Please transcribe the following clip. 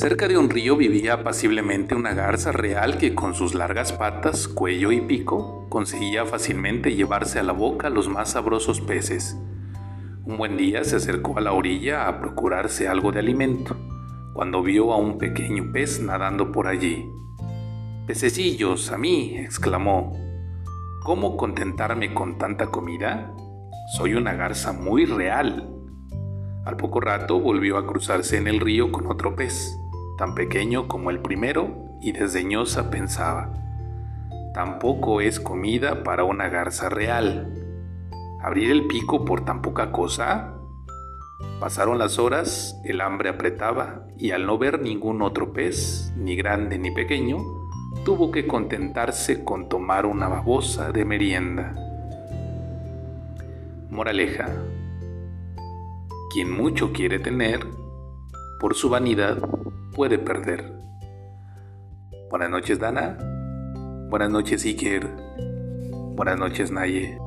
Cerca de un río vivía apaciblemente una garza real que con sus largas patas, cuello y pico conseguía fácilmente llevarse a la boca los más sabrosos peces. Un buen día se acercó a la orilla a procurarse algo de alimento, cuando vio a un pequeño pez nadando por allí. Pececillos, a mí, exclamó. ¿Cómo contentarme con tanta comida? Soy una garza muy real. Al poco rato volvió a cruzarse en el río con otro pez, tan pequeño como el primero, y desdeñosa pensaba, tampoco es comida para una garza real. ¿Abrir el pico por tan poca cosa? Pasaron las horas, el hambre apretaba, y al no ver ningún otro pez, ni grande ni pequeño, tuvo que contentarse con tomar una babosa de merienda. Moraleja. Quien mucho quiere tener, por su vanidad puede perder. Buenas noches, Dana. Buenas noches, Iker. Buenas noches, Naye.